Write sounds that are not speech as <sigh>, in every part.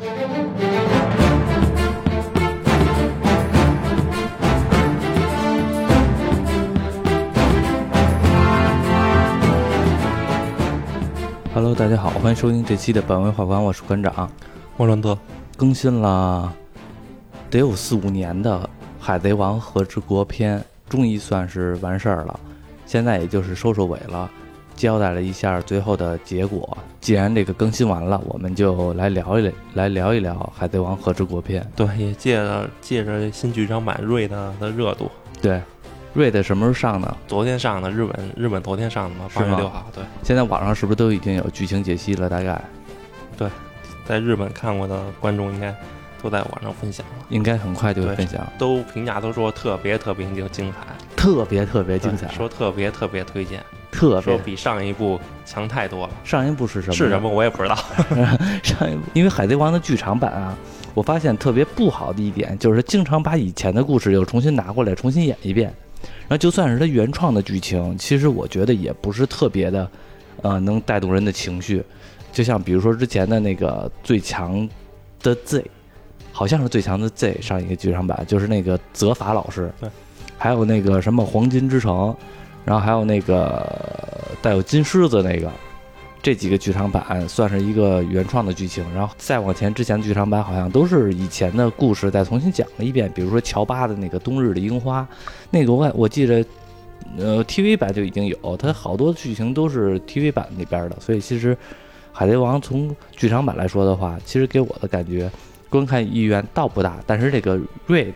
Hello，大家好，欢迎收听这期的本位画馆，我是馆长。莫伦德更新了得有四五年的《海贼王和之国篇》，终于算是完事儿了。现在也就是收收尾了，交代了一下最后的结果。既然这个更新完了，我们就来聊一聊，来聊一聊《海贼王和之国篇》。对，也借着借着新剧场版瑞的的热度，对，瑞的什么时候上的？昨天上的日本日本昨天上的嘛，八月六号。对，现在网上是不是都已经有剧情解析了？大概对在日本看过的观众应该都在网上分享了，应该很快就会分享，都评价都说特别特别精精彩，特别特别精彩，说特别特别推荐，特别。说比上一部强太多了。上一部是什么？是什么？我也不知道。<laughs> 上一部，因为《海贼王》的剧场版啊，我发现特别不好的一点就是经常把以前的故事又重新拿过来重新演一遍，然后就算是他原创的剧情，其实我觉得也不是特别的，呃，能带动人的情绪。就像比如说之前的那个最强的 Z，好像是最强的 Z 上一个剧场版，就是那个泽法老师，对，还有那个什么黄金之城，然后还有那个带有金狮子那个，这几个剧场版算是一个原创的剧情，然后再往前之前的剧场版好像都是以前的故事再重新讲了一遍，比如说乔巴的那个冬日的樱花，那个我我记得，呃，TV 版就已经有，它好多剧情都是 TV 版里边的，所以其实海贼王从剧场版来说的话，其实给我的感觉观看意愿倒不大，但是这个 Red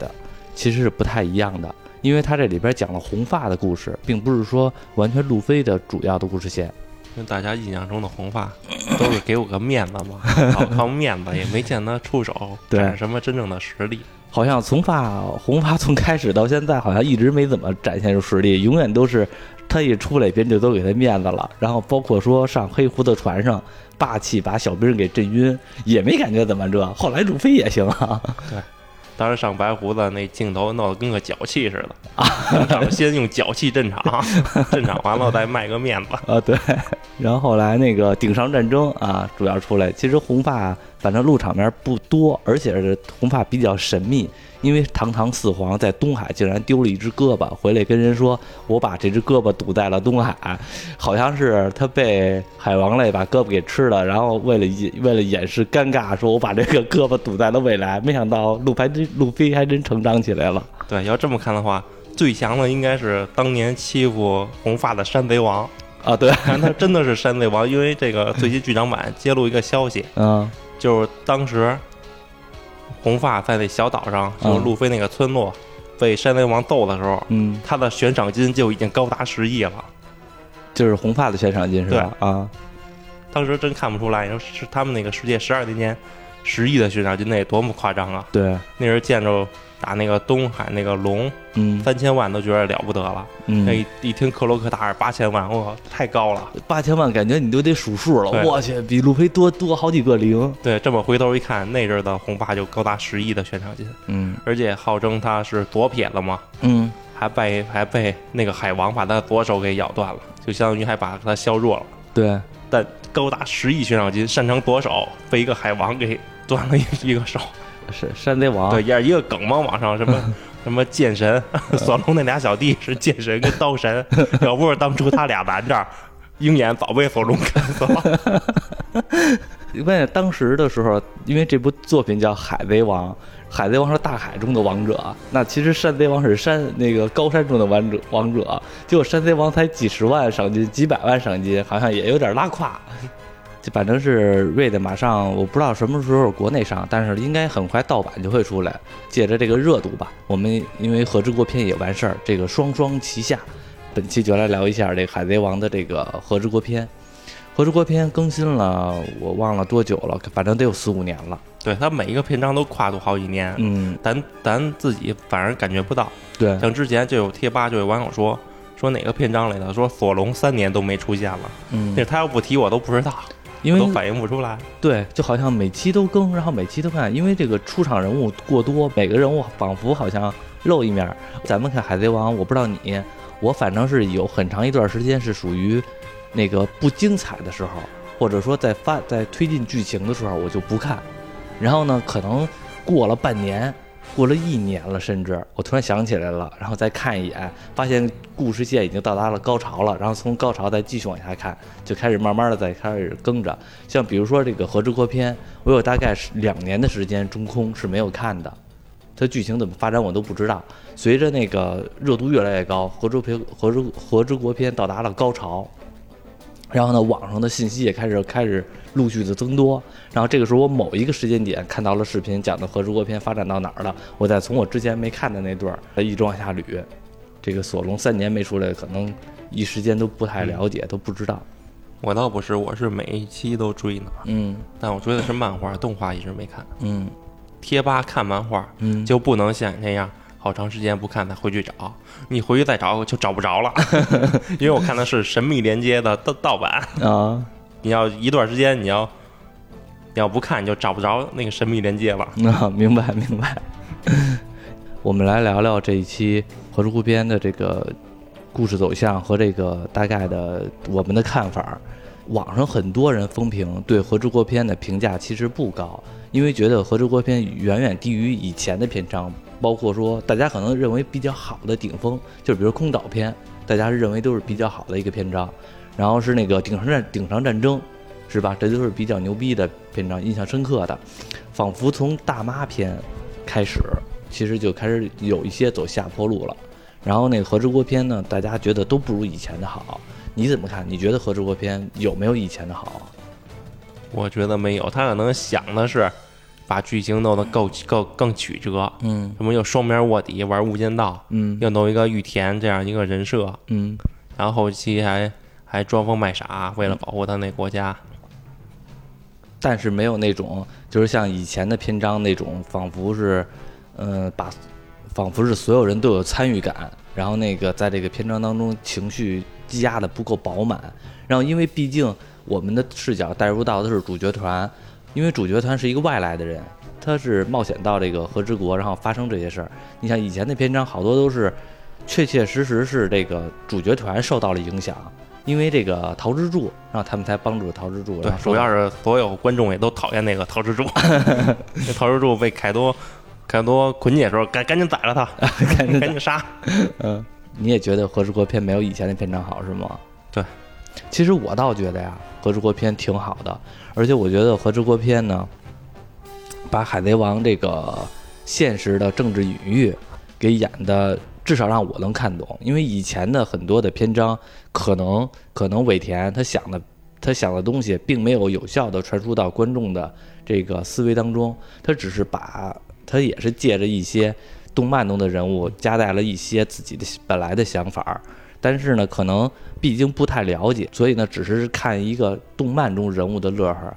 其实是不太一样的。因为它这里边讲了红发的故事，并不是说完全路飞的主要的故事线。因为大家印象中的红发都是给我个面子嘛，好靠面子，也没见他出手 <laughs> 对展示什么真正的实力。好像从发红发从开始到现在，好像一直没怎么展现出实力，永远都是他一出来，别人就都给他面子了。然后包括说上黑胡子船上，霸气把小兵给震晕，也没感觉怎么着。后来路飞也行啊，对当时上白胡子那镜头弄得跟个脚气似的啊，先用脚气镇场，<laughs> 镇场完了再卖个面子。啊对。然后后来那个顶上战争啊，主要出来，其实红发反正露场面不多，而且是红发比较神秘。因为堂堂四皇在东海竟然丢了一只胳膊，回来跟人说：“我把这只胳膊堵在了东海。”好像是他被海王类把胳膊给吃了，然后为了掩为了掩饰尴尬，说我把这个胳膊堵在了未来。没想到路牌真路飞还真成长起来了。对，要这么看的话，最强的应该是当年欺负红发的山贼王。啊，对，<laughs> 看他真的是山贼王，因为这个最新剧场版揭露一个消息，嗯就是当时红发在那小岛上，就是路飞那个村落，被山贼王揍的时候，嗯，他的悬赏金就已经高达十亿了。就是红发的悬赏金是吧？啊，当时真看不出来，你说是他们那个世界十二年前十亿的悬赏金，那多么夸张啊！对，那时候见着打那个东海那个龙嗯三千万都觉得了不得了，那嗯，一一听克罗克达尔八千万，我靠，太高了。八千万感觉你都得数数了，我去，比路飞多多好几个零。对，这么回头一看，那阵儿的红发就高达十亿的悬赏金，嗯而且号称他是左撇子嘛，嗯，还被还被那个海王把他左手给咬断了，就相当于还把他削弱了。对，但高达十亿悬赏金，擅长左手，被一个海王给断了一一个手。<laughs> 是山贼王。对，也是一个梗嘛，网上什么 <laughs> 什么剑神，<laughs> 索隆那俩小弟是剑神跟刀神，要不是当初他俩拦着，鹰眼早被索隆干死了。关键当时的时候，因为这部作品叫《海贼王》，海贼王是大海中的王者，那其实山贼王是山那个高山中的王者，王者，结果山贼王才几十万赏金，几百万赏金，好像也有点拉胯。<laughs> 就反正是瑞的马上，我不知道什么时候国内上，但是应该很快盗版就会出来。借着这个热度吧，我们因为和之国篇也完事儿，这个双双齐下，本期就来聊一下这海贼王的这个和之国篇。和之国篇更新了，我忘了多久了，反正得有四五年了。对他每一个篇章都跨度好几年，嗯，咱咱自己反而感觉不到。对，像之前就有贴吧就有网友说说哪个篇章里的说索隆三年都没出现了，嗯那，他要不提我都不知道，因为都反应不出来。对，就好像每期都更，然后每期都看，因为这个出场人物过多，每个人物仿佛好像露一面。咱们看《海贼王》，我不知道你，我反正是有很长一段时间是属于那个不精彩的时候，或者说在发在推进剧情的时候，我就不看。然后呢，可能过了半年，过了一年了，甚至我突然想起来了，然后再看一眼，发现故事线已经到达了高潮了，然后从高潮再继续往下看，就开始慢慢的再开始跟着。像比如说这个《和之国篇》，我有大概是两年的时间中空是没有看的，它剧情怎么发展我都不知道。随着那个热度越来越高，《和之篇》《和之和之国篇》到达了高潮。然后呢，网上的信息也开始开始陆续的增多。然后这个时候，我某一个时间点看到了视频，讲的《和之国篇》发展到哪儿了，我再从我之前没看的那段儿一直往下捋。这个索隆三年没出来，可能一时间都不太了解，都不知道。我倒不是，我是每一期都追呢，嗯但我追的是漫画，动画一直没看。嗯贴吧看漫画嗯，就不能像你那样，好长时间不看再回去找，你回去再找就找不着了，<laughs> 因为我看的是《神秘连接》的盗盗版，啊你要一段时间你要你要不看你就找不着那个《神秘连接》了。啊，明白明白。<laughs> 我们来聊聊这一期《何之国篇》的这个故事走向和这个大概的我们的看法。网上很多人风评对《何之国篇》的评价其实不高，因为觉得《何之国篇》远远低于以前的篇章，包括说大家可能认为比较好的顶峰，就比如空岛篇，大家认为都是比较好的一个篇章。然后是那个顶上战顶上战争，是吧？这都是比较牛逼的篇章，印象深刻的。仿佛从大妈篇开始，其实就开始有一些走下坡路了。然后那个和之国篇呢，大家觉得都不如以前的好。你怎么看？你觉得和之国篇有没有以前的好？我觉得没有，他可能想的是把剧情弄得够够更曲折，嗯。什么又双面卧底玩无间道，嗯。又弄一个玉田这样一个人设，嗯。然后后期还还装疯卖傻，为了保护他那国家。但是没有那种，就是像以前的篇章那种，仿佛是，呃，把，仿佛是所有人都有参与感，然后那个在这个篇章当中情绪积压的不够饱满，然后因为毕竟我们的视角带入到的是主角团，因为主角团是一个外来的人，他是冒险到这个和之国，然后发生这些事儿。你像以前的篇章好多都是，确确实实是这个主角团受到了影响。因为这个桃之助，然后他们才帮助桃之助。对主要是所有观众也都讨厌那个桃之助，那桃之助被凯多凯多捆起的时候，赶赶紧宰了他，<laughs> 赶紧赶紧杀。嗯，你也觉得《和之国篇》没有以前的篇章好是吗？对，其实我倒觉得呀，《和之国篇》挺好的，而且我觉得《和之国篇》呢，把海贼王这个现实的政治隐喻给演的，至少让我能看懂。因为以前的很多的篇章，可能可能尾田他想的他想的东西，并没有有效的传输到观众的这个思维当中，他只是把他也是借着一些动漫中的人物夹带了一些自己的本来的想法儿，但是呢，可能毕竟不太了解，所以呢，只是看一个动漫中人物的乐呵。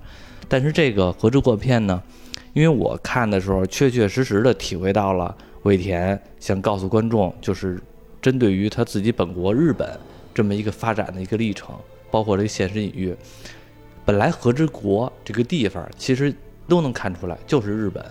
但是这个《和之国片》呢，因为我看的时候，确确实实的体会到了尾田想告诉观众，就是针对于他自己本国日本这么一个发展的一个历程，包括这个现实隐喻。本来和之国这个地方其实都能看出来，就是日本，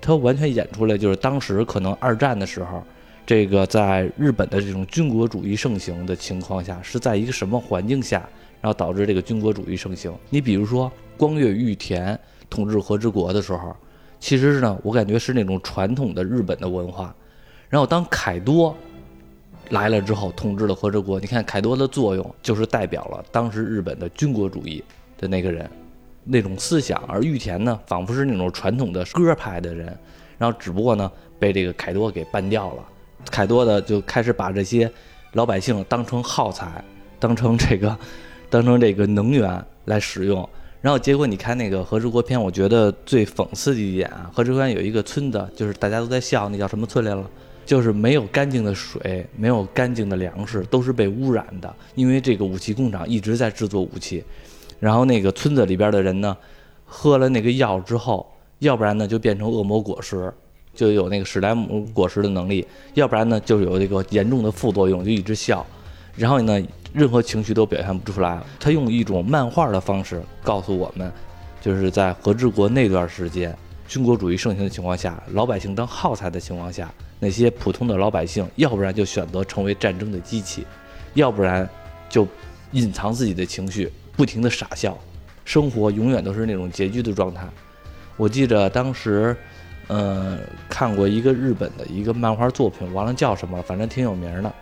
它完全演出来就是当时可能二战的时候，这个在日本的这种军国主义盛行的情况下，是在一个什么环境下，然后导致这个军国主义盛行？你比如说光月玉田统治和之国的时候，其实呢，我感觉是那种传统的日本的文化。然后当凯多来了之后，统治了和之国，你看凯多的作用就是代表了当时日本的军国主义的那个人。那种思想，而玉田呢，仿佛是那种传统的歌派的人，然后只不过呢，被这个凯多给办掉了。凯多的，就开始把这些老百姓当成耗材，当成这个，<laughs> 当成这个能源来使用。然后结果你看那个《和之国篇》，我觉得最讽刺的一点啊，《和之国篇》有一个村子，就是大家都在笑，那叫什么村来了？就是没有干净的水，没有干净的粮食，都是被污染的。因为这个武器工厂一直在制作武器，然后那个村子里边的人呢，喝了那个药之后，要不然呢就变成恶魔果实，就有那个史莱姆果实的能力；要不然呢就有这个严重的副作用，就一直笑。然后呢，任何情绪都表现不出来。他用一种漫画的方式告诉我们，就是在和治国那段时间，军国主义盛行的情况下，老百姓当耗材的情况下，那些普通的老百姓，要不然就选择成为战争的机器，要不然就隐藏自己的情绪，不停的傻笑，生活永远都是那种拮据的状态。我记着当时，呃，看过一个日本的一个漫画作品，忘了叫什么了，反正挺有名的。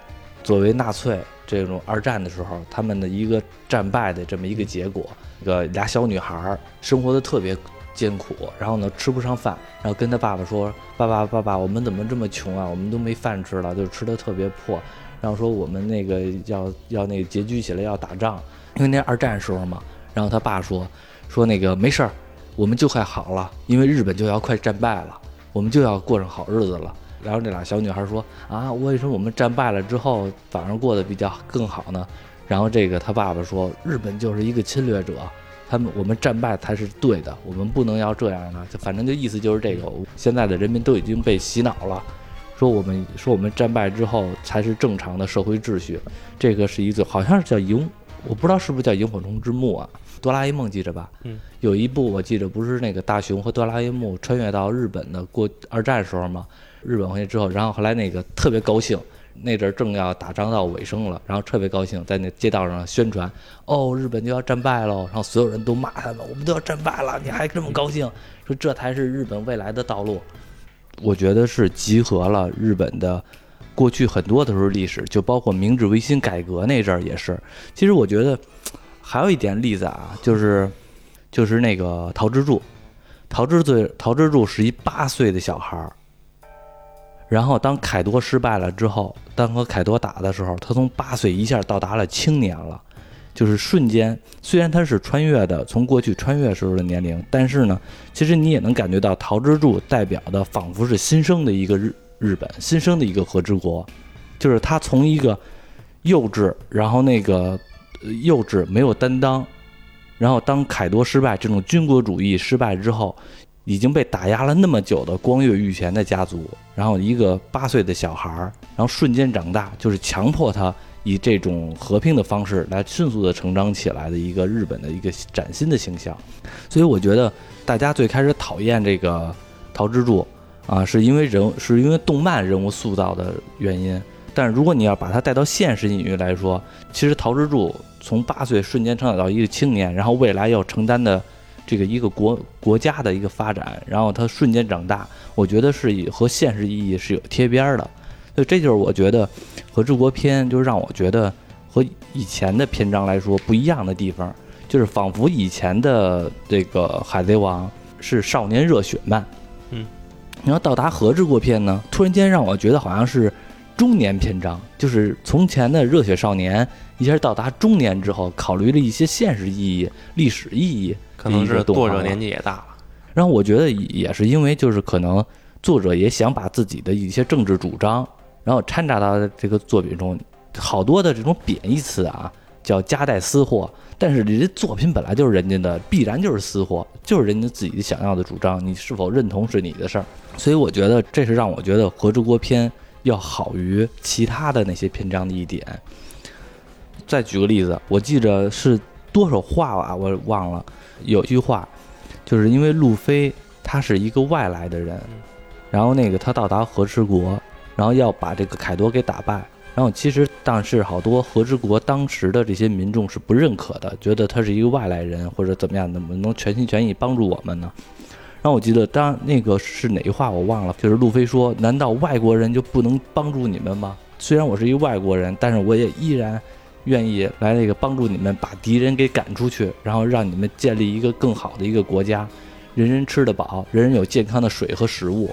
作为纳粹这种二战的时候，他们的一个战败的这么一个结果，一个俩小女孩生活的特别艰苦，然后呢吃不上饭，然后跟他爸爸说：“爸爸，爸爸，我们怎么这么穷啊？我们都没饭吃了，就吃的特别破。”然后说我们那个要要那个拮据起来要打仗，因为那二战时候嘛。然后他爸说：“说那个没事儿，我们就快好了，因为日本就要快战败了，我们就要过上好日子了。”然后那俩小女孩说：“啊，为什么我们战败了之后反而过得比较更好呢？”然后这个他爸爸说：“日本就是一个侵略者，他们我们战败才是对的，我们不能要这样的。就反正就意思就是这个，现在的人民都已经被洗脑了，说我们说我们战败之后才是正常的社会秩序。这个是一个好像是叫萤，我不知道是不是叫萤火虫之墓啊？哆啦 A 梦记着吧？嗯，有一部我记着不是那个大雄和哆啦 A 梦穿越到日本的过二战时候吗？日本回去之后，然后后来那个特别高兴，那阵儿正要打仗到尾声了，然后特别高兴，在那街道上宣传，哦，日本就要战败喽，然后所有人都骂他们，我们都要战败了，你还这么高兴，说这才是日本未来的道路。我觉得是集合了日本的过去很多的时候历史，就包括明治维新改革那阵儿也是。其实我觉得还有一点例子啊，就是就是那个陶之助，陶之最陶之助是一八岁的小孩儿。然后，当凯多失败了之后，当和凯多打的时候，他从八岁一下到达了青年了，就是瞬间。虽然他是穿越的，从过去穿越时候的年龄，但是呢，其实你也能感觉到陶之助代表的仿佛是新生的一个日日本，新生的一个和之国，就是他从一个幼稚，然后那个幼稚没有担当，然后当凯多失败，这种军国主义失败之后。已经被打压了那么久的光月御前的家族，然后一个八岁的小孩儿，然后瞬间长大，就是强迫他以这种和平的方式来迅速的成长起来的一个日本的一个崭新的形象。所以我觉得大家最开始讨厌这个桃之助啊，是因为人是因为动漫人物塑造的原因。但是如果你要把它带到现实隐喻来说，其实桃之助从八岁瞬间成长到一个青年，然后未来要承担的。这个一个国国家的一个发展，然后他瞬间长大，我觉得是以和现实意义是有贴边儿的，所以这就是我觉得和治国篇就让我觉得和以前的篇章来说不一样的地方，就是仿佛以前的这个海贼王是少年热血漫，嗯，然后到达和治国篇呢，突然间让我觉得好像是中年篇章，就是从前的热血少年一下到达中年之后，考虑了一些现实意义、历史意义。可能是作者年纪也大了，然后我觉得也是因为就是可能作者也想把自己的一些政治主张，然后掺杂到这个作品中，好多的这种贬义词啊，叫夹带私货。但是这作品本来就是人家的，必然就是私货，就是人家自己想要的主张，你是否认同是你的事儿。所以我觉得这是让我觉得《和之国篇》要好于其他的那些篇章的一点。再举个例子，我记着是多少话啊，我忘了。有句话，就是因为路飞他是一个外来的人，然后那个他到达和之国，然后要把这个凯多给打败，然后其实但是好多和之国当时的这些民众是不认可的，觉得他是一个外来人或者怎么样，怎么能全心全意帮助我们呢？然后我记得当那个是哪句话我忘了，就是路飞说：“难道外国人就不能帮助你们吗？虽然我是一外国人，但是我也依然。”愿意来那个帮助你们把敌人给赶出去，然后让你们建立一个更好的一个国家，人人吃得饱，人人有健康的水和食物。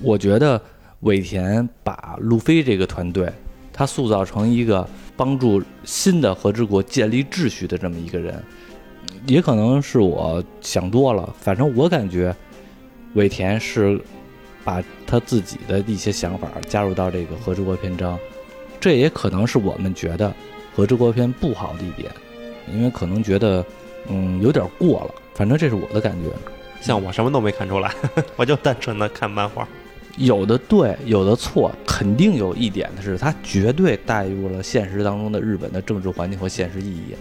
我觉得尾田把路飞这个团队，他塑造成一个帮助新的和之国建立秩序的这么一个人，也可能是我想多了，反正我感觉尾田是把他自己的一些想法加入到这个和之国篇章。这也可能是我们觉得《和之国篇》不好的一点，因为可能觉得，嗯，有点过了。反正这是我的感觉。像我什么都没看出来，<laughs> 我就单纯的看漫画。有的对，有的错。肯定有一点的是，它绝对带入了现实当中的日本的政治环境和现实意义。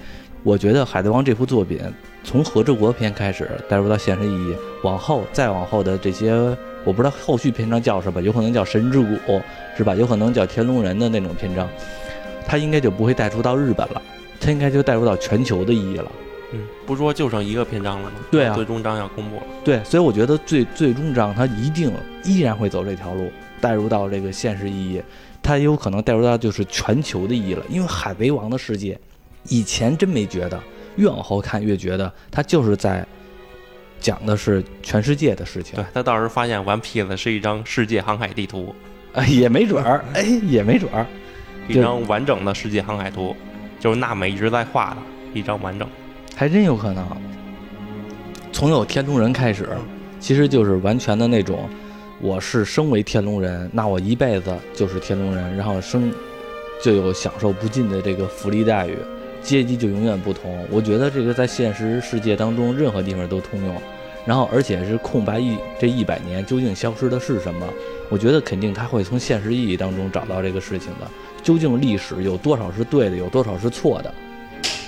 我觉得《海贼王》这部作品从《和之国篇》开始带入到现实意义，往后再往后的这些。我不知道后续篇章叫什么，有可能叫神之谷，是吧？有可能叫天龙人的那种篇章，它应该就不会带出到日本了，它应该就带入到全球的意义了。嗯，不是说就剩一个篇章了吗？对啊最终章要公布了。对，所以我觉得最最终章它一定依然会走这条路，带入到这个现实意义，它也有可能带入到就是全球的意义了。因为海贼王的世界，以前真没觉得，越往后看越觉得他就是在讲的是全世界的事情对。他到时候发现《One Piece》是一张世界航海地图，哎，也没准儿，哎，也没准儿。一张完整的世界航海图，就是娜美一直在画的一张完整。还真有可能。从有天龙人开始，其实就是完全的那种，我是身为天龙人，那我一辈子就是天龙人，然后生就有享受不尽的这个福利待遇，阶级就永远不同。我觉得这个在现实世界当中任何地方都通用。然后而且是空白一这一百年究竟消失的是什么？我觉得肯定他会从现实意义当中找到这个事情的。究竟历史有多少是对的，有多少是错的？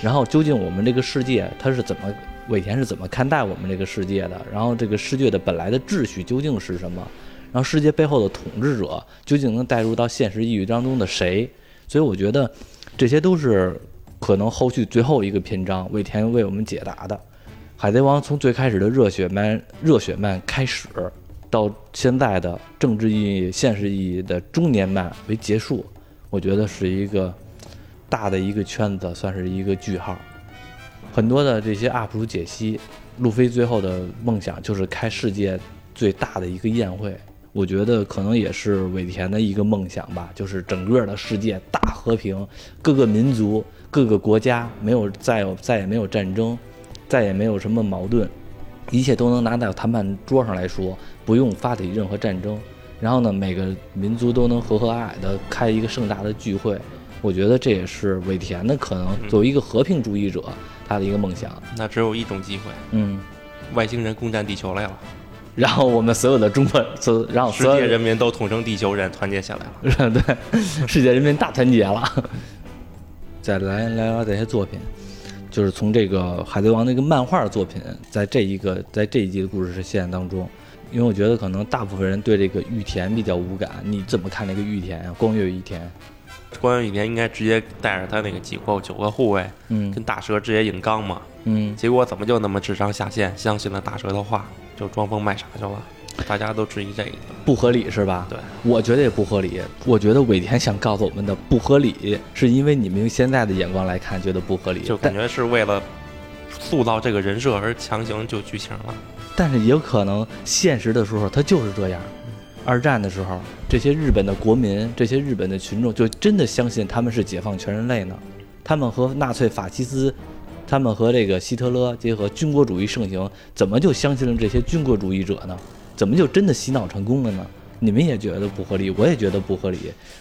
然后究竟我们这个世界它是怎么，尾田是怎么看待我们这个世界的？然后这个世界的本来的秩序究竟是什么？然后世界背后的统治者究竟能带入到现实意义当中的谁？所以我觉得这些都是可能后续最后一个篇章尾田为我们解答的。海贼王从最开始的热血漫热血漫开始，到现在的政治意义、现实意义的中年漫为结束，我觉得是一个大的一个圈子，算是一个句号。很多的这些 UP 主解析，路飞最后的梦想就是开世界最大的一个宴会。我觉得可能也是尾田的一个梦想吧，就是整个的世界大和平，各个民族、各个国家没有再有再也没有战争，再也没有什么矛盾，一切都能拿到谈判桌上来说，不用发起任何战争。然后呢，每个民族都能和和蔼蔼的开一个盛大的聚会。我觉得这也是尾田的可能作为一个和平主义者他的一个梦想。那只有一种机会，嗯，外星人攻占地球来了，然后我们所有的中国，所然后世所有界人民都统称地球人，团结起来了。<laughs> 对，世界人民大团结了。<laughs> 再来聊聊这些作品，就是从这个《海贼王》那个漫画作品，在这一个在这一季的故事线当中，因为我觉得可能大部分人对这个玉田比较无感，你怎么看这个玉田啊？光月玉田？关羽以前应该直接带着他那个几个九个护卫嗯跟大蛇直接硬刚嘛，嗯，结果怎么就那么智商下线，相信了大蛇的话，就装疯卖傻去了？大家都质疑这个。不合理是吧？对，我觉得也不合理。我觉得尾田想告诉我们的不合理，是因为你们用现在的眼光来看觉得不合理，就感觉是为了塑造这个人设而强行就剧情了。但是也有可能现实的时候它就是这样。二战的时候，这些日本的国民，这些日本的群众就真的相信他们是解放全人类呢？他们和纳粹法西斯，他们和这个希特勒结合，军国主义盛行，怎么就相信了这些军国主义者呢？怎么就真的洗脑成功了呢？你们也觉得不合理，我也觉得不合理。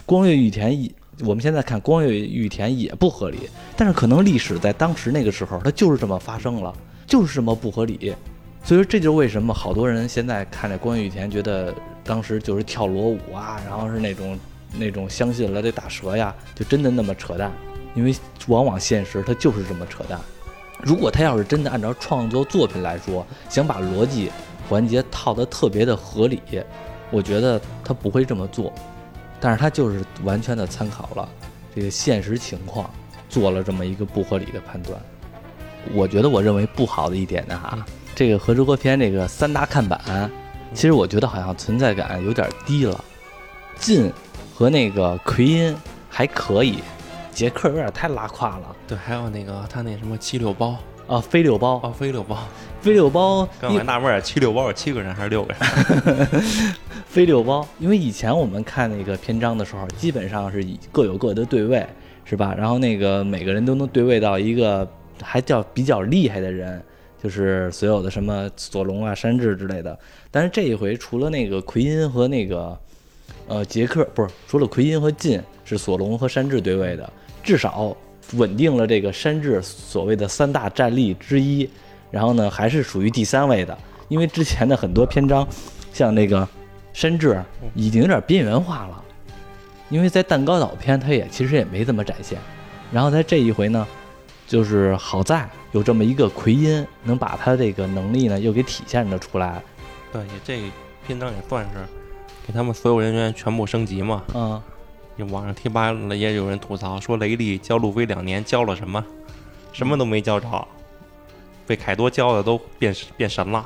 光月玉田也，我们现在看光月玉田也不合理，但是可能历史在当时那个时候，它就是这么发生了，就是这么不合理。所以说，这就是为什么好多人现在看着光月玉田，觉得当时就是跳裸舞啊，然后是那种那种相信了这大蛇呀，就真的那么扯淡。因为往往现实它就是这么扯淡。如果他要是真的按照创作作品来说，想把逻辑环节套得特别的合理，我觉得他不会这么做。但是他就是完全的参考了这个现实情况，做了这么一个不合理的判断。我觉得我认为不好的一点呢哈，这个和之国篇这个三大看板，其实我觉得好像存在感有点低了。晋和那个奎因还可以，杰克有点太拉胯了对，还有那个他那什么七六包啊！飞六包，啊，飞六包，飞六包，刚才纳闷儿，七六包是七个人还是六个人？<laughs> 飞六包，因为以前我们看那个篇章的时候，基本上是以各有各的对位，是吧？然后那个每个人都能对位到一个还叫比较厉害的人，就是所有的什么索隆啊、山治之类的。但是这一回，除了那个奎因和那个呃杰克，不是除了奎因和进是索隆和山治对位的，至少稳定了这个山治所谓的三大战力之一。然后呢，还是属于第三位的，因为之前的很多篇章，像那个山治已经有点边缘化了，因为在蛋糕岛篇他也其实也没怎么展现。然后在这一回呢，就是好在有这么一个奎因，能把他这个能力呢又给体现了出来。对，也这篇章也算是给他们所有人员全部升级嘛。嗯，网上贴吧也有人吐槽说，雷利教路飞两年教了什么？什么都没教着。被凯多教的都变变神了，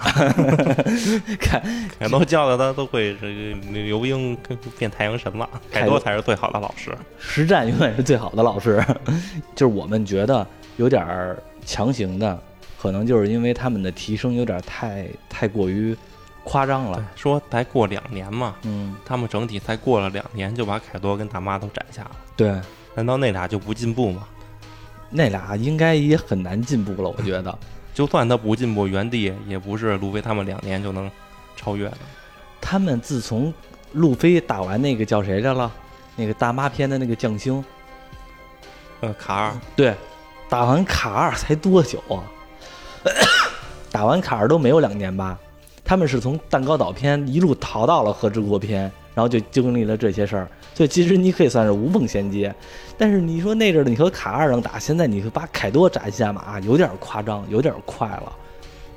<laughs> 凯凯多教的他都会这个刘英跟变太阳神了，凯凯多才是最好的老师。实战永远是最好的老师，<laughs> 就是我们觉得有点儿强行的，可能就是因为他们的提升有点太太过于夸张了。说才过两年嘛，嗯，他们整体才过了两年就把凯多跟大妈都斩下了，对，难道那俩就不进步吗？那俩应该也很难进步了，我觉得。<laughs> 就算他不进步，原地也不是路飞他们两年就能超越的。他们自从路飞打完那个叫谁来了，那个大妈篇的那个将星，呃，卡尔对，打完卡尔才多久啊？<coughs> 打完卡尔都没有两年吧？他们是从蛋糕岛篇一路逃到了和之国篇，然后就经历了这些事儿。所以其实你可以算是无缝衔接。但是你说那阵儿你和卡二能打，现在你把凯多斩下马，有点夸张，有点快了。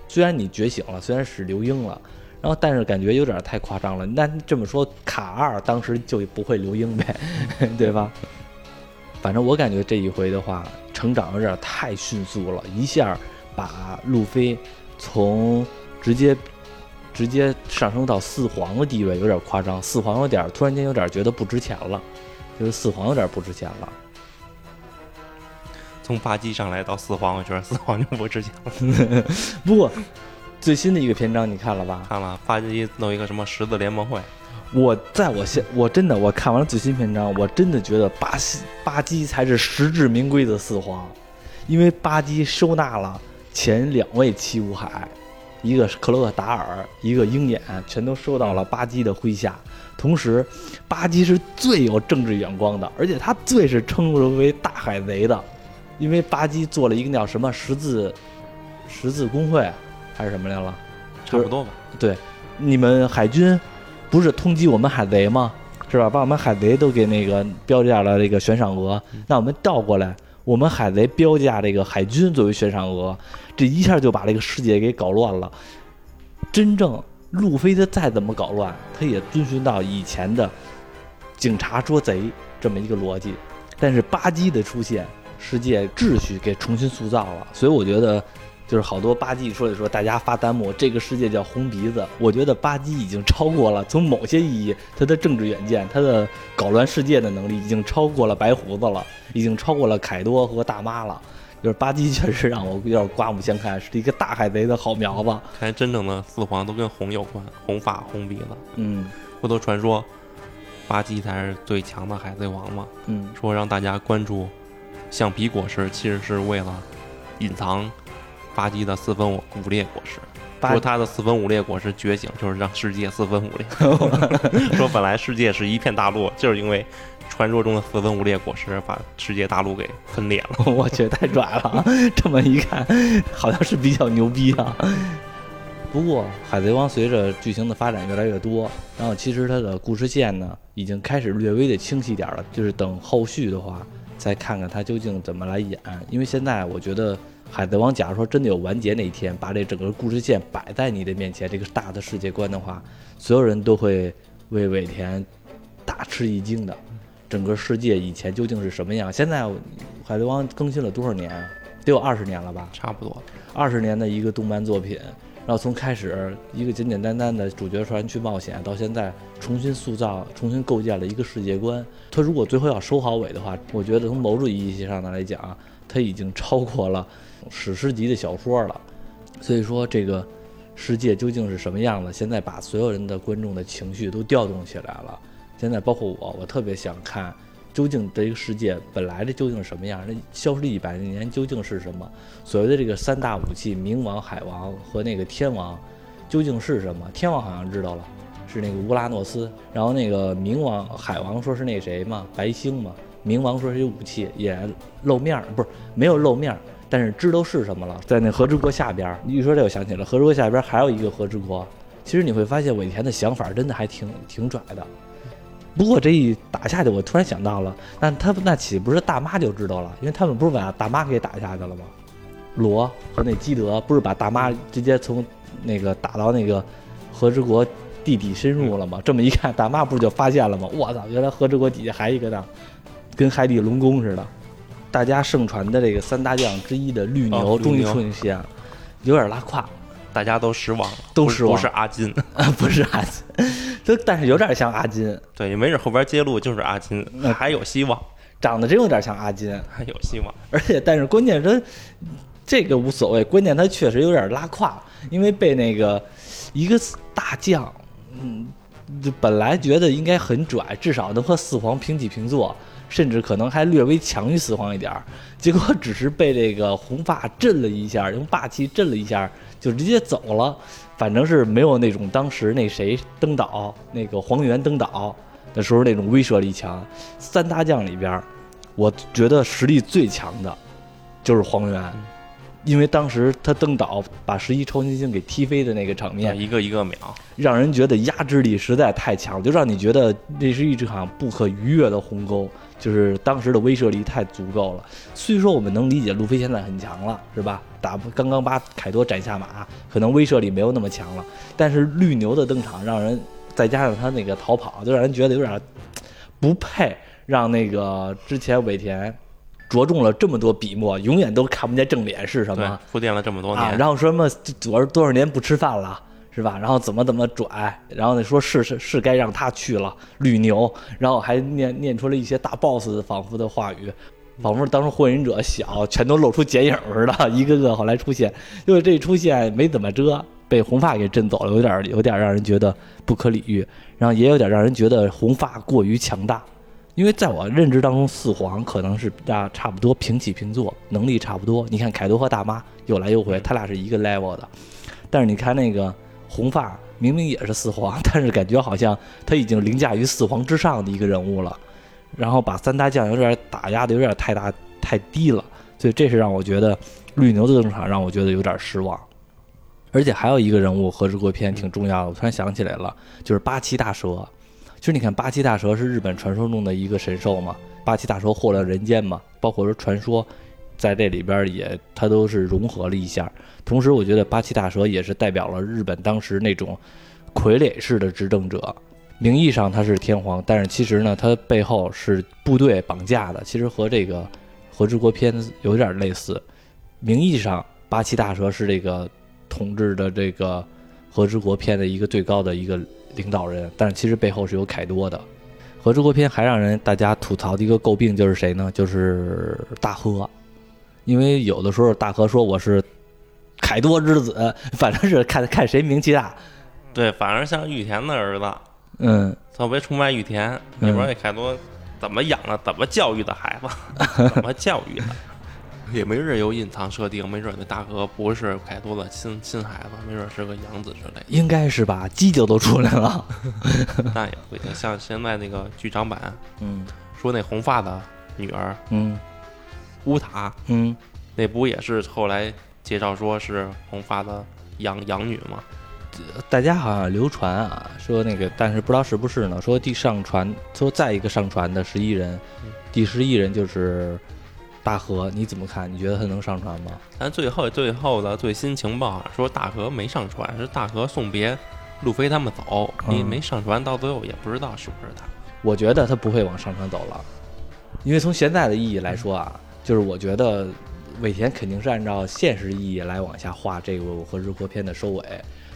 虽然你觉醒了，虽然使刘英了，然后但是感觉有点太夸张了。那这么说，卡二当时就不会刘英呗，<laughs> 对吧？反正我感觉这一回的话，成长有点太迅速了，一下把路飞从直接直接上升到四皇的地位，有点夸张。四皇有点突然间有点觉得不值钱了，就是四皇有点不值钱了。从八级上来到四皇，我觉得四皇就不值钱了。<laughs> 不过最新的一个篇章你看了吧？看了八级弄一个什么十字联盟会，我在我现我真的我看完了最新篇章，我真的觉得巴西巴基才是实至名归的四皇，因为巴基收纳了前两位七武海，一个是克罗克达尔，一个鹰眼，全都收到了巴基的麾下。同时，巴基是最有政治眼光的，而且他最是称之为大海贼的，因为巴基做了一个叫什么十字十字工会还是什么来了。差不多吧。对，你们海军不是通缉我们海贼吗？是吧？把我们海贼都给那个标价了这个悬赏额，那我们倒过来，我们海贼标价这个海军作为悬赏额，这一下就把这个世界给搞乱了。真正路飞他再怎么搞乱，他也遵循到以前的警察捉贼这么一个逻辑，但是巴基的出现，世界秩序给重新塑造了，所以我觉得。就是好多巴基说的说，大家发弹幕，这个世界叫红鼻子。我觉得巴基已经超过了，从某些意义，他的政治远见，他的搞乱世界的能力，已经超过了白胡子了，已经超过了凯多和大妈了。就是巴基确实让我有点刮目相看，是一个大海贼的好苗子。看来真正的四皇都跟红有关，红发红鼻子。嗯不都传说巴基才是最强的海贼王嘛？嗯，说让大家关注橡皮果实，其实是为了隐藏巴基的四分五五裂果实。巴说他的四分五裂果实觉醒，就是让世界四分五裂。<laughs> 说本来世界是一片大陆，就是因为传说中的四分五裂果实把世界大陆给分裂了。<laughs> 我去，太拽了！<laughs> 这么一看，好像是比较牛逼啊。不过，《海贼王》随着剧情的发展越来越多，然后其实它的故事线呢，已经开始略微的清晰点儿了。就是等后续的话，再看看它究竟怎么来演。因为现在我觉得，《海贼王》假如说真的有完结那一天，把这整个故事线摆在你的面前，这个大的世界观的话，所有人都会为尾田大吃一惊的。整个世界以前究竟是什么样？现在《海贼王》更新了多少年啊？得有二十年了吧？差不多，二十年的一个动漫作品，然后从开始一个简简单单的主角团去冒险，到现在重新塑造、重新构建了一个世界观。他如果最后要收好尾的话，我觉得从某种意义上的来讲，他已经超过了史诗级的小说了。所以说，这个世界究竟是什么样的？现在把所有人的观众的情绪都调动起来了。现在包括我，我特别想看，究竟这个世界本来的究竟是什么样？那消失一百年究竟是什么？所谓的这个三大武器，冥王、海王和那个天王，究竟是什么？天王好像知道了，是那个乌拉诺斯。然后那个冥王、海王说是那谁嘛，白星嘛。冥王说是有武器，也露面儿，不是没有露面儿，但是知道是什么了，在那和之国下边儿。你一说这，我想起了和之国下边还有一个和之国。其实你会发现尾田的想法真的还挺挺拽的。不过这一打下去，我突然想到了，那他那岂不是大妈就知道了？因为他们不是把大妈给打下去了吗？罗和那基德不是把大妈直接从那个打到那个和之国地底深入了吗？这么一看，大妈不是就发现了吗？我操，原来和之国底下还一个呢，跟海底龙宫似的。大家盛传的这个三大将之一的绿牛终于牛出现了。有点拉胯，大家都失望了，都失望。不是阿金，<laughs> 不是阿金，就 <laughs> 但是有点像阿金，对，没准后边揭露就是阿金，还有希望，长得真有点像阿金，还有希望。而且但是关键是这个无所谓，关键他确实有点拉胯，因为被那个一个大将，嗯，就本来觉得应该很拽，至少能和四皇平起平坐，甚至可能还略微强于四皇一点儿，结果只是被这个红发震了一下，用霸气震了一下，就直接走了。反正是没有那种当时那谁登岛那个黄猿登岛的时候那种威慑力强。三大将里边儿，我觉得实力最强的就是黄猿，因为当时他登岛把十一超新星给踢飞的那个场面，，一个一个秒，让人觉得压制力实在太强，就让你觉得那是一场不可逾越的鸿沟，就是当时的威慑力太足够了。虽说我们能理解路飞现在很强了，是吧？打不刚刚把凯多斩下马，可能威慑力没有那么强了，但是绿牛的登场让人再加上他那个逃跑，就让人觉得有点不配让那个之前尾田着重了这么多笔墨，永远都看不见正脸是什么。，铺垫了这么多啊，年，然后说什么多少多少年不吃饭了，是吧？然后怎么怎么拽，然后呢说是是是该让他去了绿牛，然后还念念出了一些大 boss 仿佛的话语，仿佛当时火影忍者小全都露出剪影似的，<laughs> 一个个后来出现，就是这一出现没怎么遮，被红发给震走了，有点有点让人觉得不可理喻，然后也有点让人觉得红发过于强大。因为在我认知当中，四皇可能是大差不多平起平坐，能力差不多。你看凯多和大妈有来有回，他俩是一个 level 的。但是你看那个红发，明明也是四皇，<laughs> 但是感觉好像他已经凌驾于四皇之上的一个人物了。然后把三大将有点打压的有点太大太低了，所以这是让我觉得绿牛的登场让我觉得有点失望。而且还有一个人物和之国篇挺重要的，我突然想起来了，就是八岐大蛇。其实你看，八岐大蛇是日本传说中的一个神兽嘛，八岐大蛇祸乱人间嘛，包括说传说，在这里边也它都是融合了一下。同时，我觉得八岐大蛇也是代表了日本当时那种傀儡式的执政者。名义上他是天皇，但是其实呢，他背后是部队绑架的，其实和这个《和之国篇》有点类似。名义上八岐大蛇是这个统治的这个和之国篇的一个最高的一个领导人，但是其实背后是有凯多的。和之国篇还让人大家吐槽的一个诟病就是谁呢？就是大和，因为有的时候大和说我是凯多之子，反正是看看谁名气大。对，反而像玉田的儿子，嗯，特别崇拜玉田，里边那凯多怎么养的，怎么教育的孩子，<laughs> 怎么教育的，<laughs> 也没准有隐藏设定，没准那大哥不是凯多的亲亲孩子，没准是个养子之类的，应该是吧，犄角都出来了。<laughs> 那也不一定。像现在那个剧场版嗯说那红发的女儿嗯乌塔，嗯，那不也是后来介绍说是红发的养养女吗？大家好像流传啊，说那个，但是不知道是不是呢？说第上传，说再一个上传的十一人，第十一人就是大和，你怎么看？你觉得他能上传吗？但最后最后的最新情报啊，说大河没上传，是大河送别路飞他们走，你嗯没上传，到最后也不知道是不是他。我觉得他不会往上传走了，因为从现在的意义来说啊，就是我觉得尾田肯定是按照现实意义来往下画这个《和日国篇》的收尾。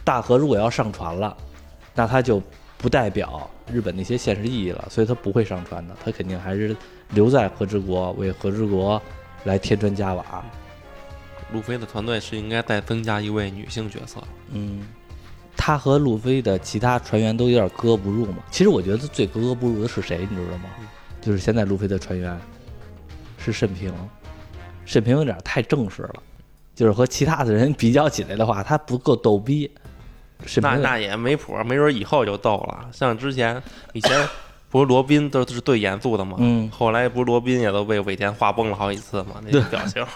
大和如果要上船了，那他就不代表日本那些现实意义了，所以他不会上船的，他肯定还是留在和之国为和之国来添砖加瓦。路飞的团队是应该再增加一位女性角色，嗯，他和路飞的其他船员都有点格格不入嘛。其实我觉得最格格不入的是谁，你知道吗？就是现在路飞的船员是慎平，沈平有点太正式了，就是和其他的人比较起来的话，他不够逗逼。慎平那那也没谱，没准以后就逗了。像之前以前不是罗宾都是最严肃的吗？嗯后来不是罗宾也都被尾田画崩了好几次吗？那对个表情，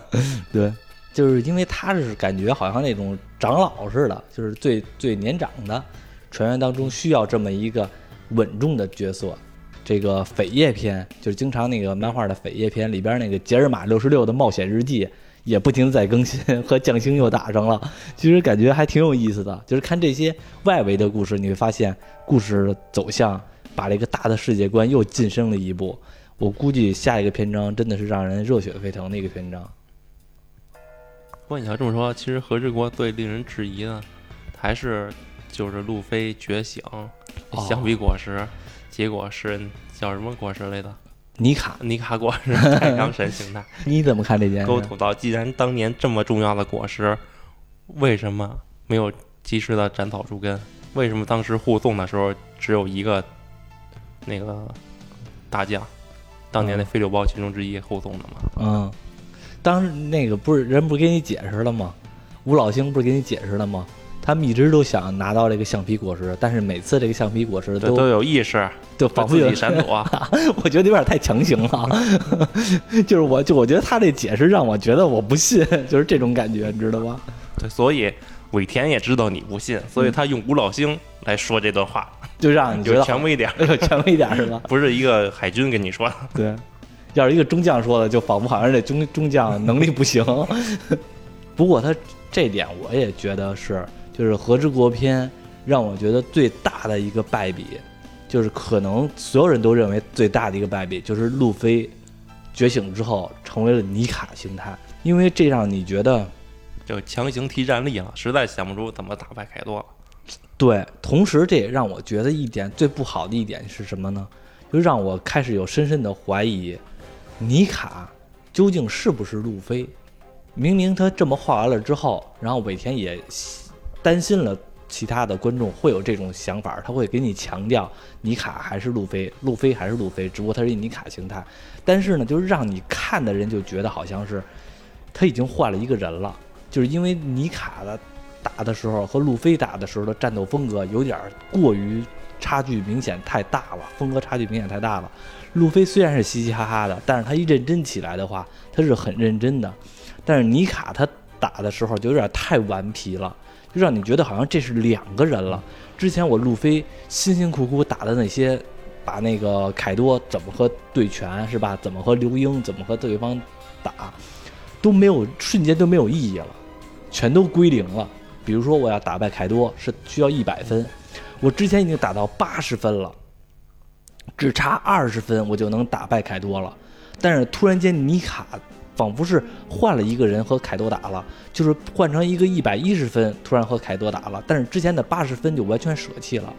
<laughs> 对，就是因为他是感觉好像那种长老似的，就是最最年长的船员当中需要这么一个稳重的角色。这个扉页篇就是经常那个漫画的扉页篇里边那个杰尔玛六十六的冒险日记也不停地在更新，和将星又打上了，其实感觉还挺有意思的。就是看这些外围的故事，你会发现故事走向把这个大的世界观又晋升了一步。我估计下一个篇章真的是让人热血沸腾的一个篇章。不过你要这么说，其实和之国最令人质疑的还是就是路飞觉醒，相比果实，结果是叫什么果实来的？尼卡，尼卡果实，太阳神形态。<laughs> 你怎么看这件事？沟通道，既然当年这么重要的果实，为什么没有及时的斩草除根？为什么当时护送的时候只有一个那个大将？当年那飞六包其中之一护送的嘛？嗯，当时那个不是人不是给你解释了吗？吴老星不是给你解释了吗？他们一直都想拿到这个橡皮果实，但是每次这个橡皮果实都都有意识，<laughs> 就仿佛有自己闪躲。<laughs> 我觉得有点太强行了，<laughs> 就是我就我觉得他这解释让我觉得我不信，就是这种感觉，你知道吗？对，所以尾田也知道你不信，所以他用五老星来说这段话，就让你觉得权威点，权威点是吧？不是一个海军跟你说的，对，要是一个中将说的，就仿佛好像这中中将能力不行。不过他这点我也觉得是。就是《和之国篇》让我觉得最大的一个败笔，就是可能所有人都认为最大的一个败笔，就是路飞觉醒之后成为了尼卡形态，因为这让你觉得就强行提战力了，实在想不出怎么打败凯多了。对，同时这也让我觉得一点最不好的一点是什么呢？就让我开始有深深的怀疑，尼卡究竟是不是路飞？明明他这么画完了之后，然后尾田也。担心了，其他的观众会有这种想法，他会给你强调尼卡还是路飞，路飞还是路飞，只不过他是尼卡形态。但是呢，就是让你看的人就觉得好像是他已经换了一个人了，就是因为尼卡的打的时候和路飞打的时候的战斗风格有点过于差距明显太大了，风格差距明显太大了。路飞虽然是嘻嘻哈哈的，但是他一认真起来的话，他是很认真的。但是尼卡他打的时候就有点太顽皮了。就让你觉得好像这是两个人了。之前我路飞辛辛苦苦打的那些，把那个凯多怎么和对拳是吧？怎么和刘英怎么和对方打，都没有瞬间都没有意义了，全都归零了。比如说我要打败凯多是需要一百分，我之前已经打到八十分了，只差二十分我就能打败凯多了。但是突然间尼卡。仿佛是换了一个人和凯多打了，就是换成一个一百一十分，突然和凯多打了，但是之前的八十分就完全舍弃了，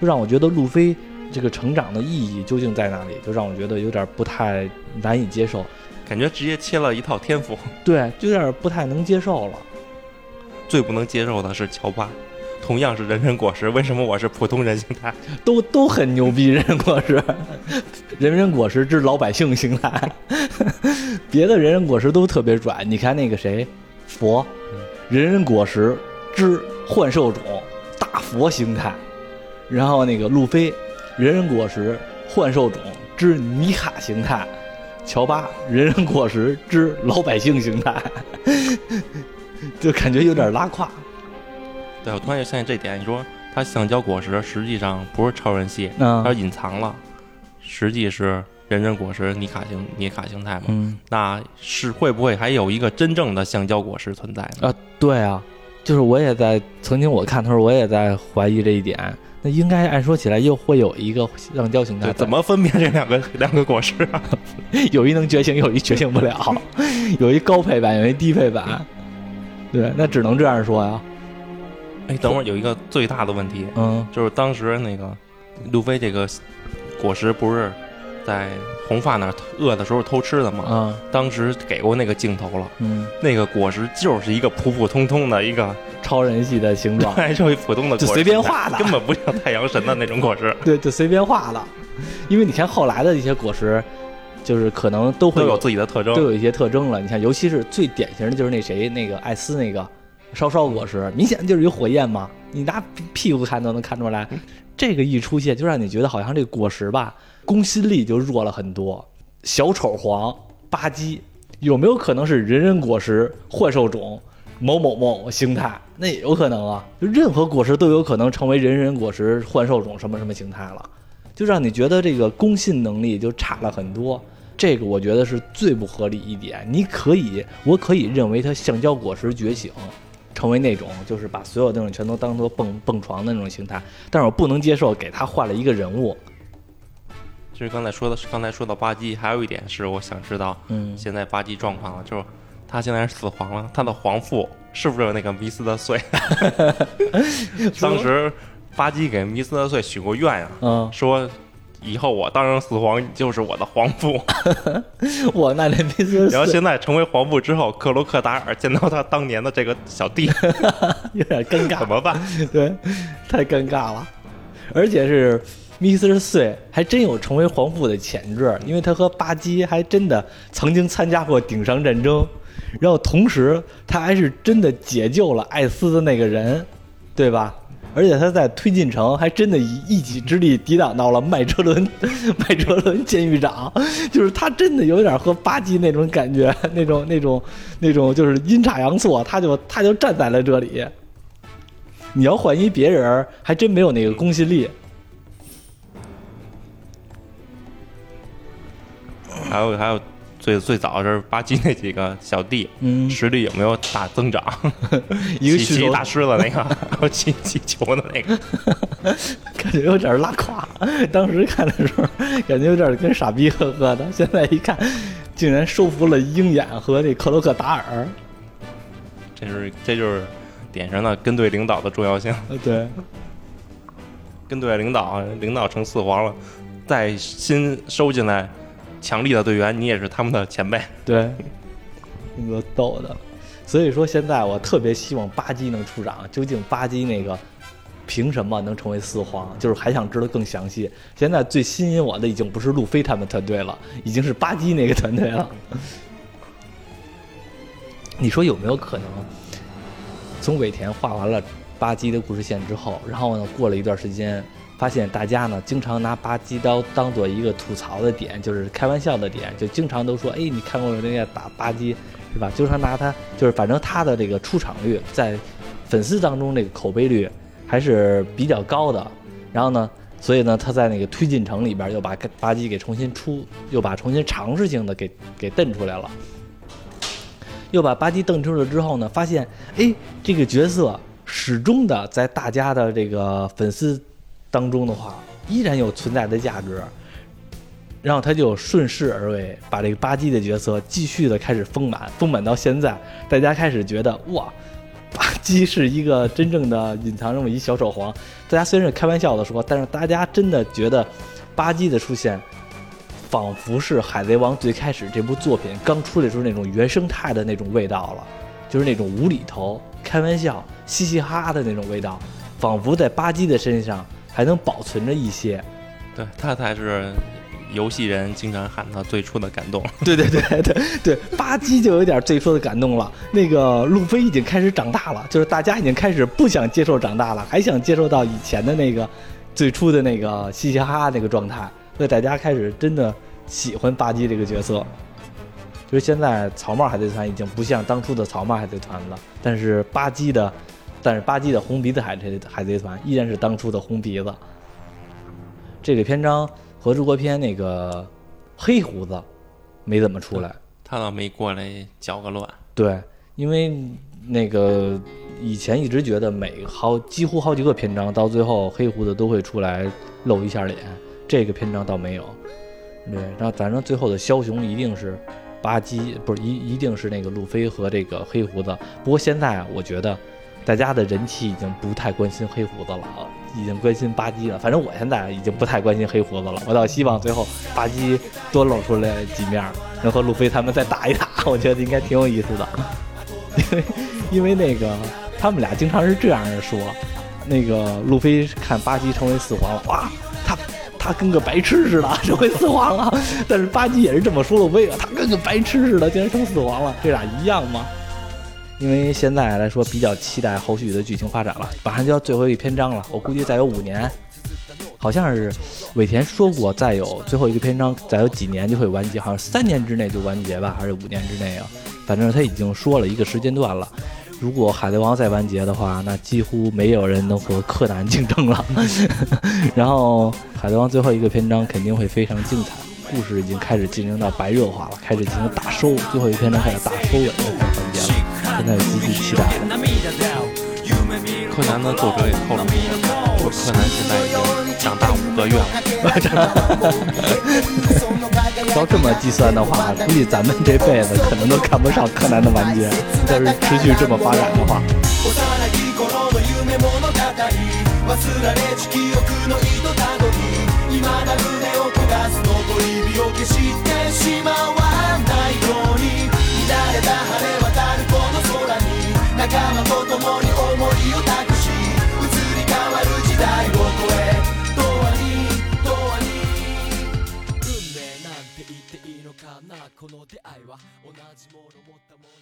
就让我觉得路飞这个成长的意义究竟在哪里？就让我觉得有点不太难以接受，感觉直接切了一套天赋，对，就有点不太能接受了。最不能接受的是乔巴。同样是人人果实，为什么我是普通人形态？<laughs> 都都很牛逼，人人果实，<laughs> 人人果实之老百姓形态，<laughs> 别的人人果实都特别拽。你看那个谁，佛，人人果实之幻兽种大佛形态，然后那个路飞，人人果实幻兽种之尼卡形态，乔巴人人果实之老百姓形态，就感觉有点拉胯。对，我突然就相信这点。你说它橡胶果实实际上不是超人系，它隐藏了，实际是人人果实尼卡形尼卡形态嘛？嗯，那是会不会还有一个真正的橡胶果实存在呢？啊，对啊，就是我也在曾经我看的时候，我也在怀疑这一点。那应该按说起来又会有一个橡胶形态，怎么分辨这两个两个果实啊？<laughs> 有一能觉醒，有一觉醒不了，<laughs> 有一高配版，有一低配版。对，那只能这样说呀。哎，等会儿有一个最大的问题，嗯，就是当时那个路飞这个果实不是在红发那儿饿的时候偷吃的吗？嗯，当时给过那个镜头了，嗯，那个果实就是一个普普通通的一个超人系的形状，<laughs> 就一普通的，就随便画的，根本不像太阳神的那种果实，<laughs> 对，就随便画的。因为你看后来的一些果实，就是可能都会有自己的特征，都有一些特征了。你看，尤其是最典型的就是那谁，那个艾斯那个。烧烧果实明显就是有火焰嘛，你拿屁股看都能看出来。这个一出现，就让你觉得好像这个果实吧，攻心力就弱了很多。小丑黄吧唧有没有可能是人人果实幻兽种某某某形态？那也有可能啊，就任何果实都有可能成为人人果实幻兽种什么什么形态了，就让你觉得这个攻信能力就差了很多。这个我觉得是最不合理一点。你可以，我可以认为它橡胶果实觉醒。成为那种就是把所有那种全都当做蹦蹦床的那种形态，但是我不能接受给他换了一个人物。就是刚才说的，刚才说到巴基，还有一点是我想知道，嗯，现在巴基状况了，就是他现在是死皇了，他的皇父是不是那个弥斯特岁？<laughs> <laughs> <laughs> 当时巴基给弥斯特岁许过愿呀，嗯，说以后我当上四皇就是我的皇父。<laughs> 我那这弥斯然后现在成为皇父之后，克罗克达尔见到他当年的这个小弟，<laughs> 有点尴尬怎，么办？对，太尴尬了，而且是。密斯特岁还真有成为皇父的潜质，因为他和巴基还真的曾经参加过顶上战争，然后同时他还是真的解救了艾斯的那个人，对吧？而且他在推进城还真的以一己之力抵挡到了麦哲伦，麦哲伦监狱长，<laughs> 就是他真的有点和巴基那种感觉，<laughs> 那种那种那种就是阴差阳错，他就他就站在了这里。你要换一别人，还真没有那个公信力。还有还有，最最早是巴基那几个小弟，嗯实力有没有大增长？<laughs> 一个虚头骑骑大狮子那个，<laughs> 骑骑球的那个，<laughs> 感觉有点拉胯。当时看的时候，感觉有点跟傻逼呵呵的。现在一看，竟然收服了鹰眼和那克洛克达尔。这是这就是典型了跟队领导的重要性。呃，对，跟对领导领导成四皇了，再新收进来强力的队员，你也是他们的前辈。<laughs> 对，那个逗的。所以说，现在我特别希望巴基能出场。究竟巴基那个凭什么能成为四皇？就是还想知道更详细。现在最吸引我的已经不是路飞他们团队了，已经是巴基那个团队了。<laughs> 你说有没有可能，从尾田画完了巴基的故事线之后，然后呢，过了一段时间，发现大家呢经常拿巴基刀当做一个吐槽的点，就是开玩笑的点，就经常都说，哎，你看过人家打巴基是吧？经常拿他，就是反正他的这个出场率在粉丝当中这个口碑率还是比较高的。然后呢，所以呢，他在那个推进城里边又把巴基给重新出，又把重新尝试性的给给瞪出来了。又把巴基瞪出来之后呢，发现哎，这个角色始终的在大家的这个粉丝当中的话，依然有存在的价值。然后他就顺势而为，把这个巴基的角色继续的开始丰满，丰满到现在，大家开始觉得哇，巴基是一个真正的隐藏这么一小丑皇。大家虽然是开玩笑的说，但是大家真的觉得巴基的出现，仿佛是《海贼王》最开始这部作品刚出来时候那种原生态的那种味道了，就是那种无厘头、开玩笑、嘻嘻哈哈的那种味道，仿佛在巴基的身上还能保存着一些。对他才是游戏人经常喊他最初的感动。对对对对对，巴基就有点最初的感动了。那个路飞已经开始长大了，就是大家已经开始不想接受长大了，还想接受到以前的那个最初的那个嘻嘻哈哈那个状态。所以大家开始真的喜欢巴基这个角色。就是现在草帽海贼团已经不像当初的草帽海贼团了，但是巴基的，但是巴基的红鼻子海贼海贼团依然是当初的红鼻子。这个篇章和中国篇那个黑胡子没怎么出来。他倒没过来搅个乱。对，因为那个以前一直觉得每好几乎好几个篇章到最后黑胡子都会出来露一下脸，这个篇章倒没有。对，然后反正最后的枭雄一定是巴基，不是一一定是那个路飞和这个黑胡子。不过现在，我觉得大家的人气已经不太关心黑胡子了啊，已经关心巴基了。反正我现在已经不太关心黑胡子了，我倒希望最后巴基多露出来几面，能和路飞他们再打一打，<laughs> 我觉得应该挺有意思的。因 <laughs> 为因为那个他们俩经常是这样说，那个路飞看巴基成为四皇了，哇，他他跟个白痴似的这回死亡了，<laughs> 但是巴基也是这么说路飞啊，他跟个白痴似的竟然成死亡了，这俩一样吗？因为现在来说比较期待后续的剧情发展了，马上就要最后一篇章了，我估计再有五年，好像是尾田说过，再有最后一个篇章，再有几年就会完结，好像三年之内就完结吧，还是五年之内啊？反正他已经说了一个时间段了。如果海贼王再完结的话，那几乎没有人能和柯南竞争了。<laughs> 然后海贼王最后一个篇章肯定会非常精彩，故事已经开始进行到白热化了，开始进行大收，最后一篇章开始大收尾的开始环节了，现在极其期待的。柯南的作者也透露，说柯南现在已经长大五个月了。照这么计算的话，估计咱们这辈子可能都看不上柯南的完结。要是持续这么发展的话。この出会いは同じもの持ったもの